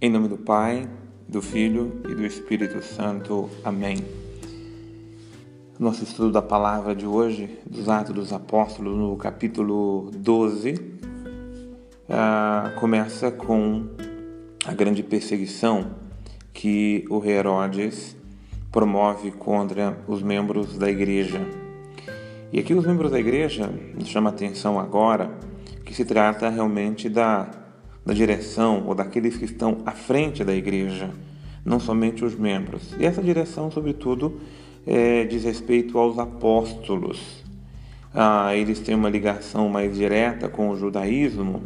Em nome do Pai, do Filho e do Espírito Santo. Amém. Nosso estudo da palavra de hoje, dos Atos dos Apóstolos, no capítulo 12, uh, ah, começa com a grande perseguição que o rei Herodes promove contra os membros da igreja. E aqui os membros da igreja chama atenção agora que se trata realmente da da direção ou daqueles que estão à frente da igreja, não somente os membros. E essa direção, sobretudo, é, diz respeito aos apóstolos. Ah, eles têm uma ligação mais direta com o judaísmo.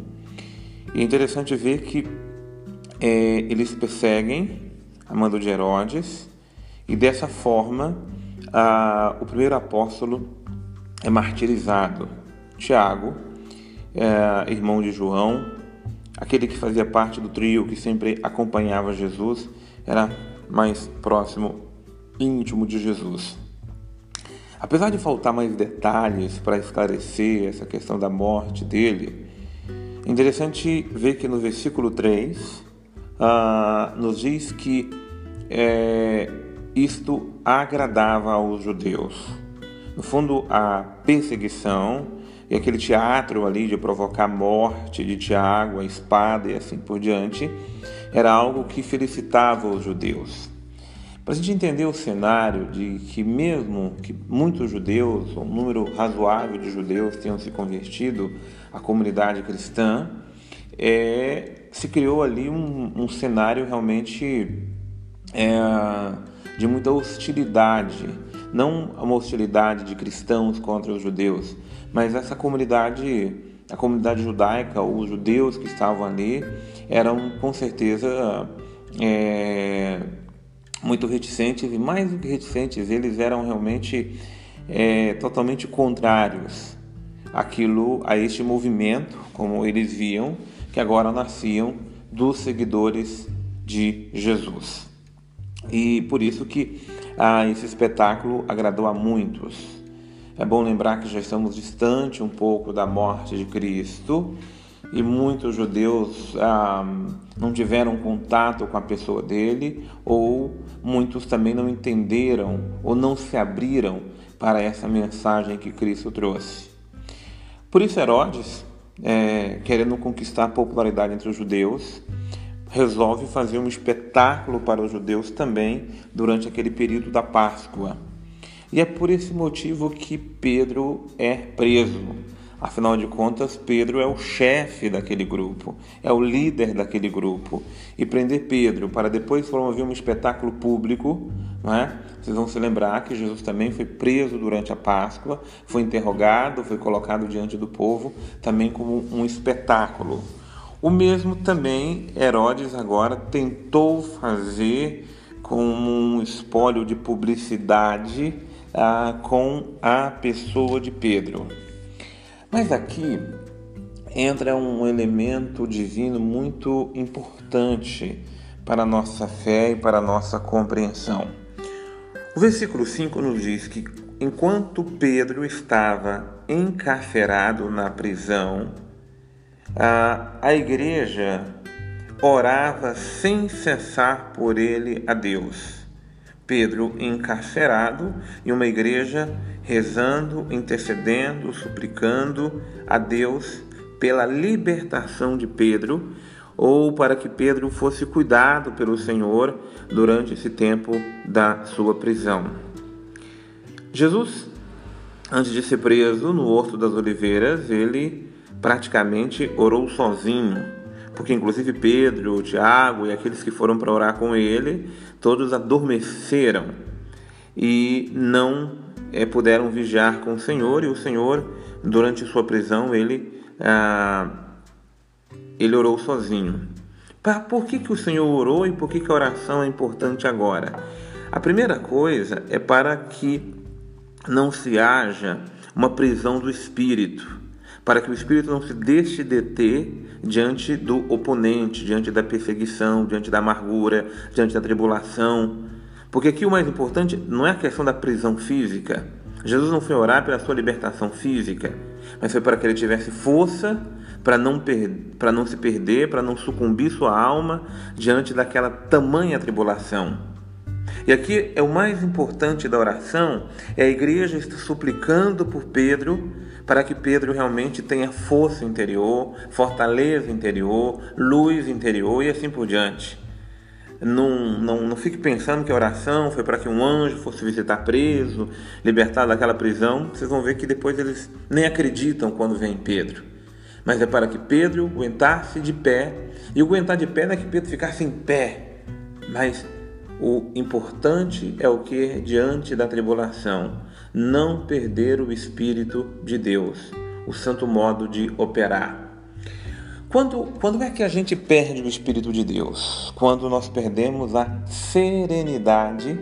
E é interessante ver que é, eles perseguem a mando de Herodes e dessa forma ah, o primeiro apóstolo é martirizado. Tiago, é, irmão de João, aquele que fazia parte do trio que sempre acompanhava Jesus, era mais próximo, íntimo de Jesus. Apesar de faltar mais detalhes para esclarecer essa questão da morte dele, é interessante ver que no versículo 3 ah, nos diz que é, isto agradava aos judeus. No fundo, a perseguição e aquele teatro ali de provocar morte de Tiago, a espada e assim por diante, era algo que felicitava os judeus. Para a gente entender o cenário de que mesmo que muitos judeus, um número razoável de judeus tenham se convertido à comunidade cristã, é, se criou ali um, um cenário realmente é, de muita hostilidade, não uma hostilidade de cristãos contra os judeus, mas essa comunidade, a comunidade judaica, os judeus que estavam ali, eram com certeza é, muito reticentes, e mais do que reticentes, eles eram realmente é, totalmente contrários àquilo, a este movimento, como eles viam, que agora nasciam dos seguidores de Jesus. E por isso que ah, esse espetáculo agradou a muitos. É bom lembrar que já estamos distante um pouco da morte de Cristo e muitos judeus ah, não tiveram contato com a pessoa dele, ou muitos também não entenderam ou não se abriram para essa mensagem que Cristo trouxe. Por isso, Herodes, é, querendo conquistar a popularidade entre os judeus, resolve fazer um espetáculo para os judeus também durante aquele período da Páscoa. E é por esse motivo que Pedro é preso. Afinal de contas, Pedro é o chefe daquele grupo, é o líder daquele grupo. E prender Pedro para depois promover um espetáculo público, não é? vocês vão se lembrar que Jesus também foi preso durante a Páscoa, foi interrogado, foi colocado diante do povo, também como um espetáculo. O mesmo também Herodes agora tentou fazer como um espólio de publicidade ah, com a pessoa de Pedro. Mas aqui entra um elemento divino muito importante para a nossa fé e para a nossa compreensão. O versículo 5 nos diz que enquanto Pedro estava encarcerado na prisão, a, a igreja orava sem cessar por ele a Deus. Pedro encarcerado e uma igreja rezando, intercedendo, suplicando a Deus pela libertação de Pedro ou para que Pedro fosse cuidado pelo Senhor durante esse tempo da sua prisão. Jesus, antes de ser preso no Horto das Oliveiras, ele praticamente orou sozinho porque inclusive Pedro, Tiago e aqueles que foram para orar com ele, todos adormeceram e não é, puderam vigiar com o Senhor, e o Senhor, durante sua prisão, ele, ah, ele orou sozinho. Por que, que o Senhor orou e por que, que a oração é importante agora? A primeira coisa é para que não se haja uma prisão do espírito para que o espírito não se deixe deter diante do oponente, diante da perseguição, diante da amargura, diante da tribulação. Porque aqui o mais importante não é a questão da prisão física. Jesus não foi orar pela sua libertação física, mas foi para que ele tivesse força para não, para não se perder, para não sucumbir sua alma diante daquela tamanha tribulação. E aqui é o mais importante da oração, é a igreja estar suplicando por Pedro, para que Pedro realmente tenha força interior, fortaleza interior, luz interior e assim por diante. Não, não, não fique pensando que a oração foi para que um anjo fosse visitar preso, libertado daquela prisão. Vocês vão ver que depois eles nem acreditam quando vem Pedro. Mas é para que Pedro aguentasse de pé. E aguentar de pé não é que Pedro ficasse em pé, mas o importante é o que diante da tribulação não perder o espírito de Deus, o santo modo de operar. Quando, quando é que a gente perde o Espírito de Deus? Quando nós perdemos a serenidade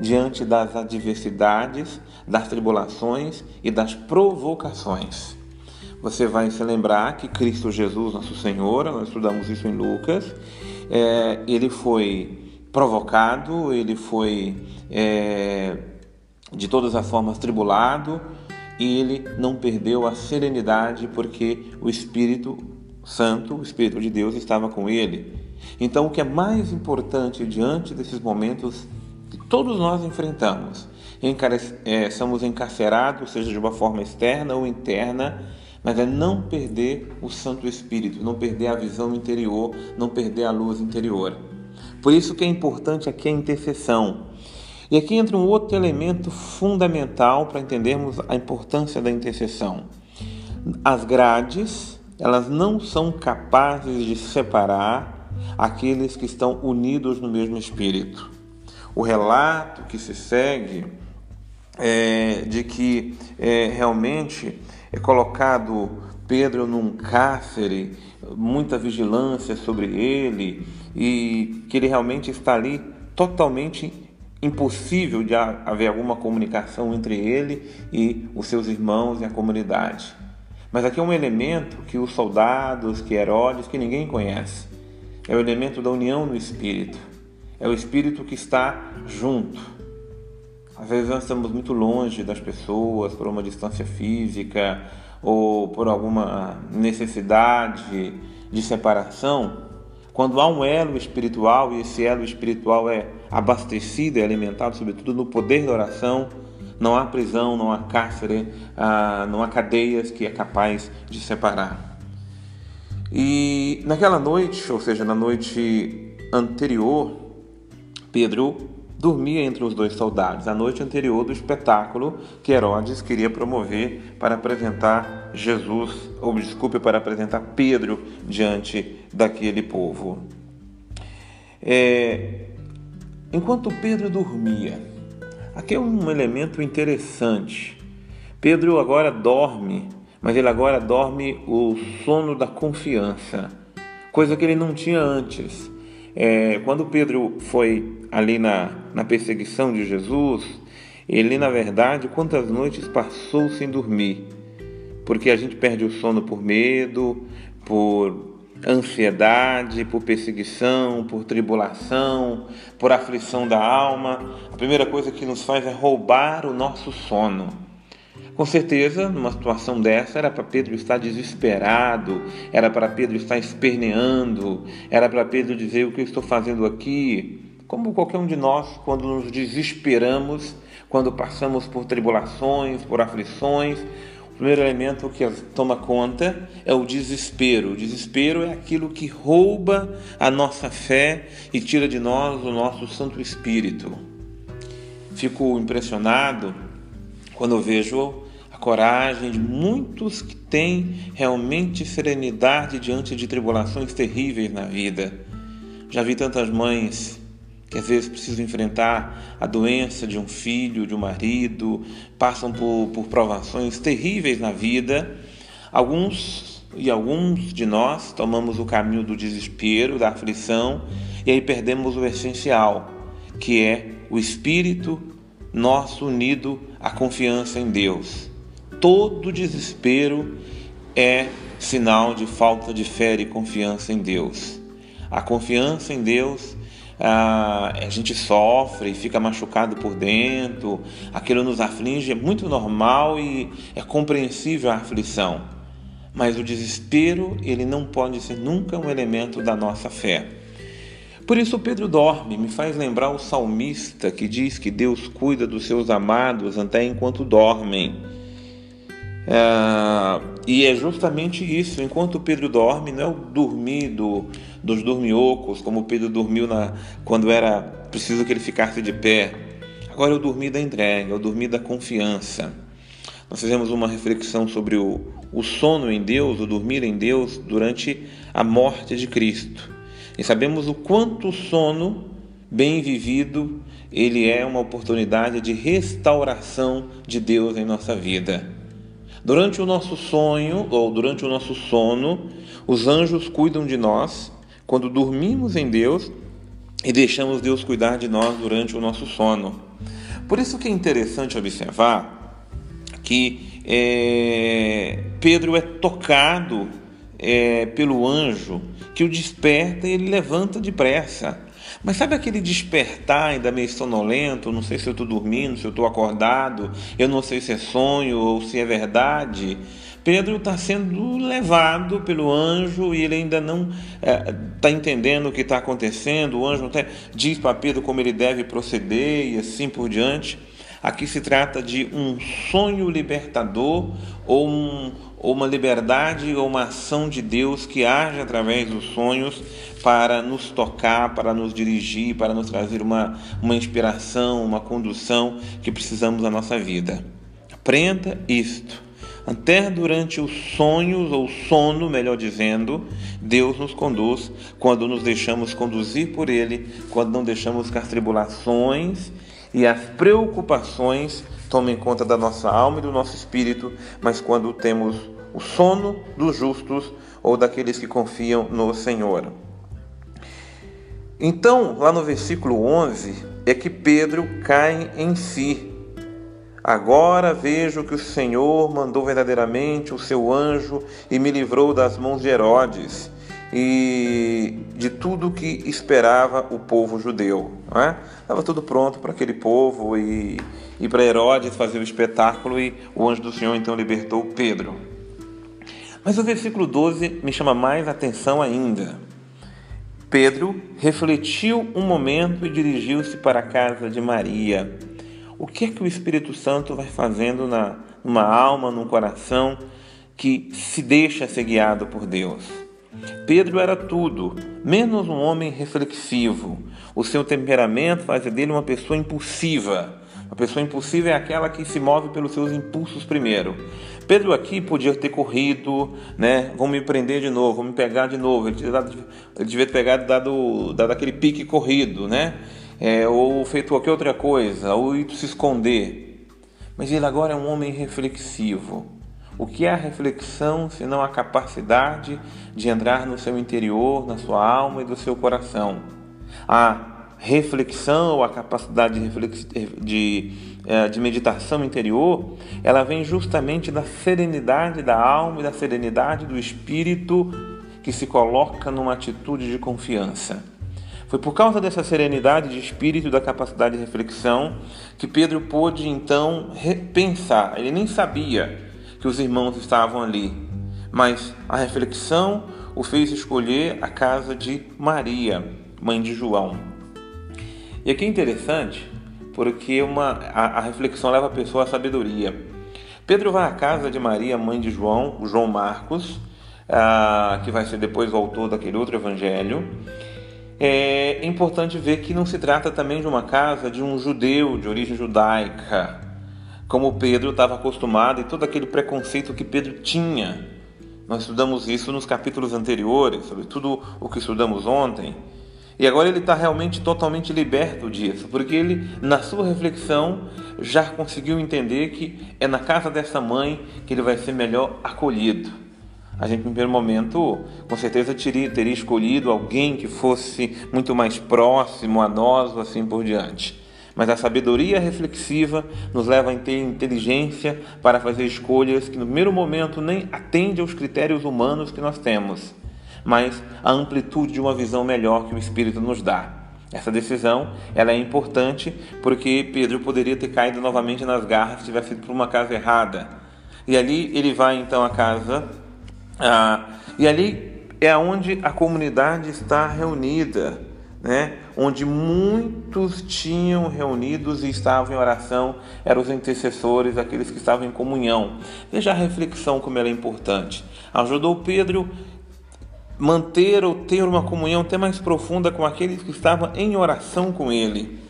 diante das adversidades, das tribulações e das provocações. Você vai se lembrar que Cristo Jesus, nosso Senhor, nós estudamos isso em Lucas, é, ele foi provocado, ele foi é, de todas as formas tribulado e ele não perdeu a serenidade porque o Espírito Santo, o Espírito de Deus, estava com ele. Então, o que é mais importante diante desses momentos que todos nós enfrentamos, é, somos encarcerados, seja de uma forma externa ou interna, mas é não perder o Santo Espírito, não perder a visão interior, não perder a luz interior. Por isso que é importante aqui a intercessão. E aqui entra um outro elemento fundamental para entendermos a importância da intercessão. As grades elas não são capazes de separar aqueles que estão unidos no mesmo espírito. O relato que se segue é de que é, realmente é colocado Pedro num cárcere, muita vigilância sobre ele e que ele realmente está ali totalmente impossível de haver alguma comunicação entre ele e os seus irmãos e a comunidade. Mas aqui é um elemento que os soldados, que Herodes, que ninguém conhece. É o elemento da união no Espírito. É o Espírito que está junto. Às vezes nós estamos muito longe das pessoas por uma distância física ou por alguma necessidade de separação. Quando há um elo espiritual e esse elo espiritual é abastecido e alimentado, sobretudo no poder da oração, não há prisão, não há cárcere, ah, não há cadeias que é capaz de separar. E naquela noite, ou seja, na noite anterior, Pedro dormia entre os dois soldados, a noite anterior do espetáculo que Herodes queria promover para apresentar Jesus, ou desculpe, para apresentar Pedro diante daquele povo. É, enquanto Pedro dormia, Aqui é um elemento interessante. Pedro agora dorme, mas ele agora dorme o sono da confiança, coisa que ele não tinha antes. É, quando Pedro foi ali na, na perseguição de Jesus, ele, na verdade, quantas noites passou sem dormir? Porque a gente perde o sono por medo, por ansiedade, por perseguição, por tribulação, por aflição da alma, a primeira coisa que nos faz é roubar o nosso sono. Com certeza, numa situação dessa, era para Pedro estar desesperado, era para Pedro estar esperneando, era para Pedro dizer o que eu estou fazendo aqui. Como qualquer um de nós, quando nos desesperamos, quando passamos por tribulações, por aflições, o primeiro elemento que toma conta é o desespero. O desespero é aquilo que rouba a nossa fé e tira de nós o nosso Santo Espírito. Fico impressionado quando vejo a coragem de muitos que têm realmente serenidade diante de tribulações terríveis na vida. Já vi tantas mães que às vezes precisam enfrentar a doença de um filho, de um marido, passam por, por provações terríveis na vida. Alguns e alguns de nós tomamos o caminho do desespero, da aflição, e aí perdemos o essencial, que é o espírito nosso unido à confiança em Deus. Todo desespero é sinal de falta de fé e confiança em Deus. A confiança em Deus a gente sofre, fica machucado por dentro, aquilo nos aflige, é muito normal e é compreensível a aflição. mas o desespero ele não pode ser nunca um elemento da nossa fé. Por isso Pedro dorme, me faz lembrar o salmista que diz que Deus cuida dos seus amados até enquanto dormem. É, e é justamente isso, enquanto Pedro dorme, não é o dormir do, dos dormiocos, como Pedro dormiu na, quando era preciso que ele ficasse de pé. Agora é o dormir da entrega, é o dormir da confiança. Nós fizemos uma reflexão sobre o, o sono em Deus, o dormir em Deus durante a morte de Cristo. E sabemos o quanto o sono bem vivido, ele é uma oportunidade de restauração de Deus em nossa vida. Durante o nosso sonho ou durante o nosso sono, os anjos cuidam de nós quando dormimos em Deus e deixamos Deus cuidar de nós durante o nosso sono. Por isso que é interessante observar que é, Pedro é tocado é, pelo anjo que o desperta e ele levanta depressa. Mas sabe aquele despertar ainda meio sonolento? Não sei se eu estou dormindo, se eu estou acordado, eu não sei se é sonho ou se é verdade. Pedro está sendo levado pelo anjo e ele ainda não está é, entendendo o que está acontecendo. O anjo até diz para Pedro como ele deve proceder e assim por diante. Aqui se trata de um sonho libertador ou, um, ou uma liberdade ou uma ação de Deus que age através dos sonhos para nos tocar, para nos dirigir, para nos trazer uma, uma inspiração, uma condução que precisamos na nossa vida. Aprenda isto. Até durante os sonhos ou sono, melhor dizendo, Deus nos conduz quando nos deixamos conduzir por Ele, quando não deixamos que as tribulações e as preocupações tomem conta da nossa alma e do nosso espírito, mas quando temos o sono dos justos ou daqueles que confiam no Senhor. Então, lá no versículo 11, é que Pedro cai em si. Agora vejo que o Senhor mandou verdadeiramente o seu anjo e me livrou das mãos de Herodes e de tudo que esperava o povo judeu. Estava é? tudo pronto para aquele povo e, e para Herodes fazer o espetáculo e o anjo do Senhor então libertou Pedro. Mas o versículo 12 me chama mais atenção ainda. Pedro refletiu um momento e dirigiu-se para a casa de Maria. O que é que o Espírito Santo vai fazendo na, numa alma, num coração que se deixa ser guiado por Deus? Pedro era tudo, menos um homem reflexivo. O seu temperamento fazia dele uma pessoa impulsiva. Uma pessoa impulsiva é aquela que se move pelos seus impulsos primeiro. Pedro aqui podia ter corrido, né? Vão me prender de novo, vão me pegar de novo. Ele, ele devia ter pegado, dado, dado aquele pique corrido, né? É, ou feito qualquer outra coisa, ou ido se esconder. Mas ele agora é um homem reflexivo. O que é a reflexão senão a capacidade de entrar no seu interior, na sua alma e do seu coração? A reflexão, a capacidade de, de, eh, de, meditação interior, ela vem justamente da serenidade da alma e da serenidade do espírito que se coloca numa atitude de confiança. Foi por causa dessa serenidade de espírito e da capacidade de reflexão que Pedro pôde então repensar. Ele nem sabia que os irmãos estavam ali, mas a reflexão o fez escolher a casa de Maria, mãe de João. E aqui é interessante porque uma, a, a reflexão leva a pessoa à sabedoria. Pedro vai à casa de Maria, mãe de João, o João Marcos, ah, que vai ser depois o autor daquele outro evangelho. É importante ver que não se trata também de uma casa de um judeu de origem judaica, como Pedro estava acostumado e todo aquele preconceito que Pedro tinha. Nós estudamos isso nos capítulos anteriores, sobretudo o que estudamos ontem. E agora ele está realmente totalmente liberto disso, porque ele, na sua reflexão, já conseguiu entender que é na casa dessa mãe que ele vai ser melhor acolhido. A gente, no primeiro momento, com certeza teria, teria escolhido alguém que fosse muito mais próximo a nós, assim por diante. Mas a sabedoria reflexiva nos leva a ter inteligência para fazer escolhas que, no primeiro momento, nem atende aos critérios humanos que nós temos mas a amplitude de uma visão melhor que o Espírito nos dá. Essa decisão ela é importante porque Pedro poderia ter caído novamente nas garras se tivesse ido para uma casa errada. E ali ele vai então à casa Ah, e ali é onde a comunidade está reunida, né? onde muitos tinham reunidos e estavam em oração, eram os intercessores, aqueles que estavam em comunhão. Veja a reflexão como ela é importante. Ajudou Pedro manter ou ter uma comunhão até mais profunda com aqueles que estavam em oração com ele.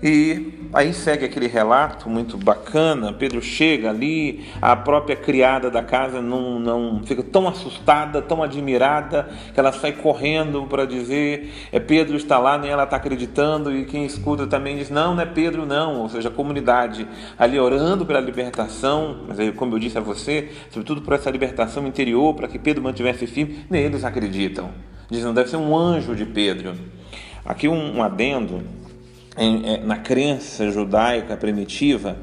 E aí segue aquele relato muito bacana. Pedro chega ali, a própria criada da casa não, não fica tão assustada, tão admirada, que ela sai correndo para dizer: é Pedro está lá, nem ela está acreditando. E quem escuta também diz: não, não é Pedro, não. Ou seja, a comunidade ali orando pela libertação, mas aí, como eu disse a você, sobretudo por essa libertação interior, para que Pedro mantivesse firme, nem eles acreditam. Dizem: deve ser um anjo de Pedro. Aqui um, um adendo é, na crença judaica primitiva,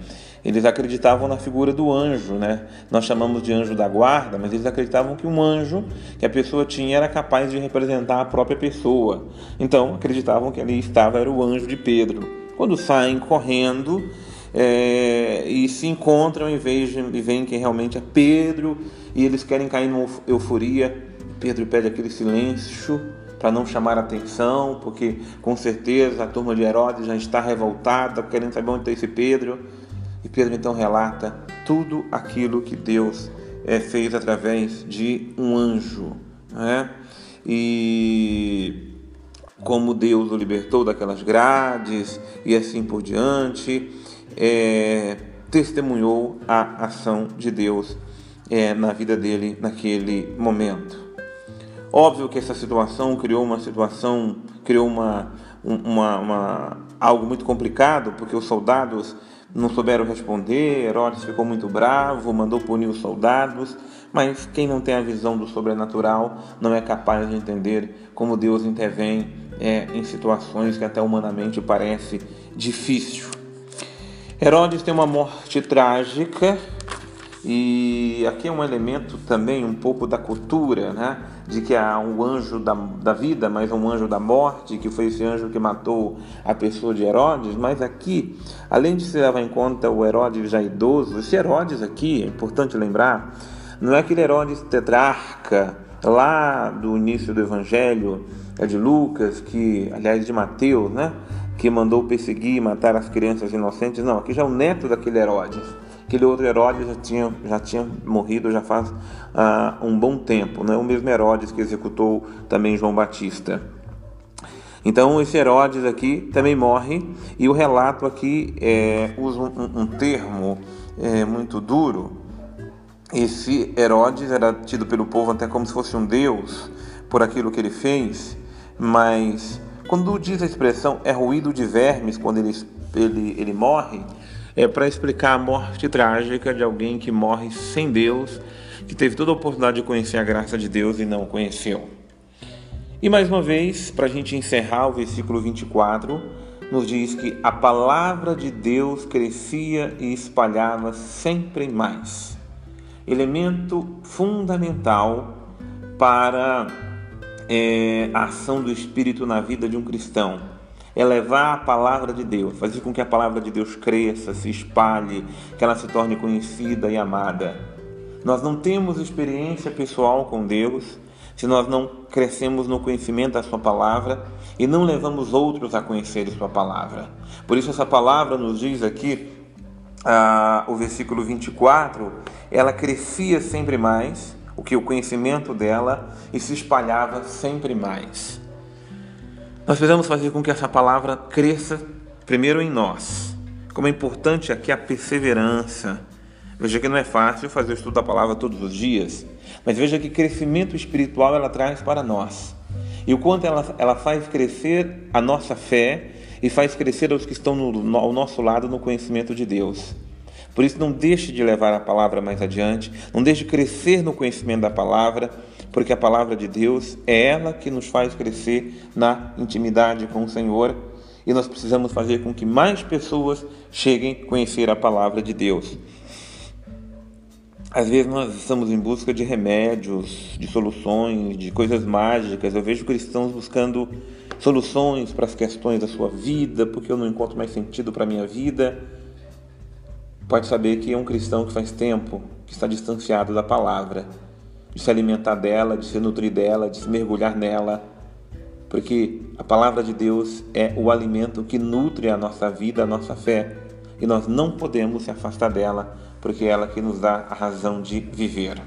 eles acreditavam na figura do anjo, né? Nós chamamos de anjo da guarda, mas eles acreditavam que um anjo que a pessoa tinha era capaz de representar a própria pessoa. Então, acreditavam que ali estava era o anjo de Pedro. Quando saem correndo é, e se encontram e, e veem que realmente é Pedro e eles querem cair numa euforia, Pedro pede aquele silêncio para não chamar atenção, porque com certeza a turma de Herodes já está revoltada, querendo saber onde está esse Pedro. E Pedro então relata tudo aquilo que Deus é, fez através de um anjo. Né? E como Deus o libertou daquelas grades e assim por diante, é, testemunhou a ação de Deus é, na vida dele naquele momento. Óbvio que essa situação criou uma situação, criou uma, uma, uma, algo muito complicado, porque os soldados não souberam responder, Herodes ficou muito bravo, mandou punir os soldados, mas quem não tem a visão do sobrenatural não é capaz de entender como Deus intervém é, em situações que até humanamente parece difícil. Herodes tem uma morte trágica, e aqui é um elemento também um pouco da cultura, né? De que há um anjo da, da vida, mas um anjo da morte, que foi esse anjo que matou a pessoa de Herodes. Mas aqui, além de se levar em conta o Herodes já idoso, esse Herodes aqui, é importante lembrar, não é aquele Herodes tetrarca lá do início do Evangelho, é de Lucas, que, aliás, de Mateus, né? Que mandou perseguir e matar as crianças inocentes. Não, aqui já é o neto daquele Herodes Aquele outro Herodes já tinha, já tinha morrido já faz uh, um bom tempo, né? o mesmo Herodes que executou também João Batista. Então esse Herodes aqui também morre e o relato aqui é, usa um, um termo é, muito duro. Esse Herodes era tido pelo povo até como se fosse um deus por aquilo que ele fez, mas quando diz a expressão é ruído de vermes quando ele, ele, ele morre, é para explicar a morte trágica de alguém que morre sem Deus, que teve toda a oportunidade de conhecer a graça de Deus e não conheceu. E mais uma vez, para a gente encerrar o versículo 24, nos diz que a palavra de Deus crescia e espalhava sempre mais. Elemento fundamental para é, a ação do Espírito na vida de um cristão é levar a palavra de Deus, fazer com que a palavra de Deus cresça, se espalhe, que ela se torne conhecida e amada. Nós não temos experiência pessoal com Deus se nós não crescemos no conhecimento da Sua palavra e não levamos outros a conhecer Sua palavra. Por isso, essa palavra nos diz aqui, ah, o versículo 24, ela crescia sempre mais, o que o conhecimento dela, e se espalhava sempre mais. Nós precisamos fazer com que essa palavra cresça primeiro em nós. Como é importante aqui a perseverança. Veja que não é fácil fazer o estudo da palavra todos os dias, mas veja que crescimento espiritual ela traz para nós. E o quanto ela, ela faz crescer a nossa fé e faz crescer os que estão no, no, ao nosso lado no conhecimento de Deus. Por isso, não deixe de levar a palavra mais adiante, não deixe de crescer no conhecimento da palavra porque a palavra de Deus é ela que nos faz crescer na intimidade com o Senhor e nós precisamos fazer com que mais pessoas cheguem a conhecer a palavra de Deus. Às vezes nós estamos em busca de remédios, de soluções, de coisas mágicas. Eu vejo cristãos buscando soluções para as questões da sua vida, porque eu não encontro mais sentido para a minha vida. Pode saber que é um cristão que faz tempo que está distanciado da palavra de se alimentar dela, de se nutrir dela, de se mergulhar nela, porque a palavra de Deus é o alimento que nutre a nossa vida, a nossa fé, e nós não podemos se afastar dela, porque é ela que nos dá a razão de viver.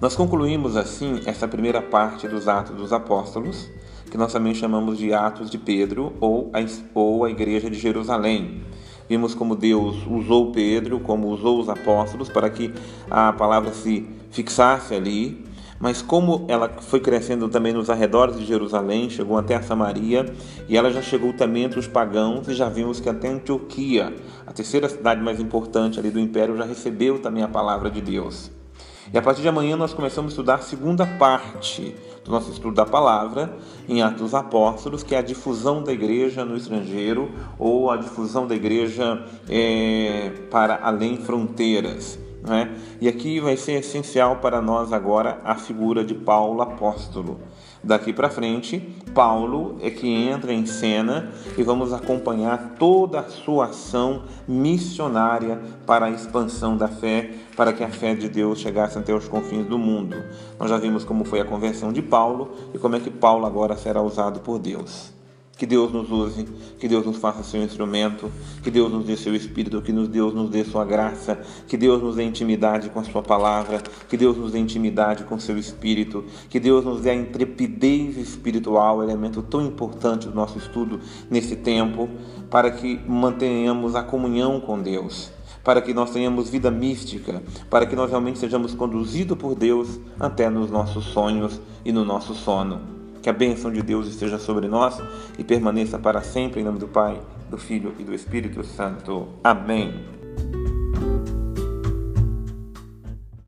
Nós concluímos assim essa primeira parte dos Atos dos Apóstolos, que nós também chamamos de Atos de Pedro ou a, ou a Igreja de Jerusalém. Vimos como Deus usou Pedro, como usou os apóstolos para que a palavra se fixasse ali, mas como ela foi crescendo também nos arredores de Jerusalém, chegou até a Samaria e ela já chegou também entre os pagãos e já vimos que até Antioquia, a terceira cidade mais importante ali do império, já recebeu também a palavra de Deus. E a partir de amanhã nós começamos a estudar a segunda parte do nosso estudo da palavra em Atos dos Apóstolos, que é a difusão da igreja no estrangeiro ou a difusão da igreja é, para além fronteiras. É? E aqui vai ser essencial para nós agora a figura de Paulo apóstolo. Daqui para frente, Paulo é que entra em cena e vamos acompanhar toda a sua ação missionária para a expansão da fé, para que a fé de Deus chegasse até os confins do mundo. Nós já vimos como foi a conversão de Paulo e como é que Paulo agora será usado por Deus. Que Deus nos use, que Deus nos faça seu instrumento, que Deus nos dê seu espírito, que Deus nos dê sua graça, que Deus nos dê intimidade com a sua palavra, que Deus nos dê intimidade com seu espírito, que Deus nos dê a intrepidez espiritual, elemento tão importante do nosso estudo nesse tempo, para que mantenhamos a comunhão com Deus para que nós tenhamos vida mística, para que nós realmente sejamos conduzidos por Deus até nos nossos sonhos e no nosso sono. Que a bênção de Deus esteja sobre nós e permaneça para sempre em nome do Pai, do Filho e do Espírito Santo. Amém.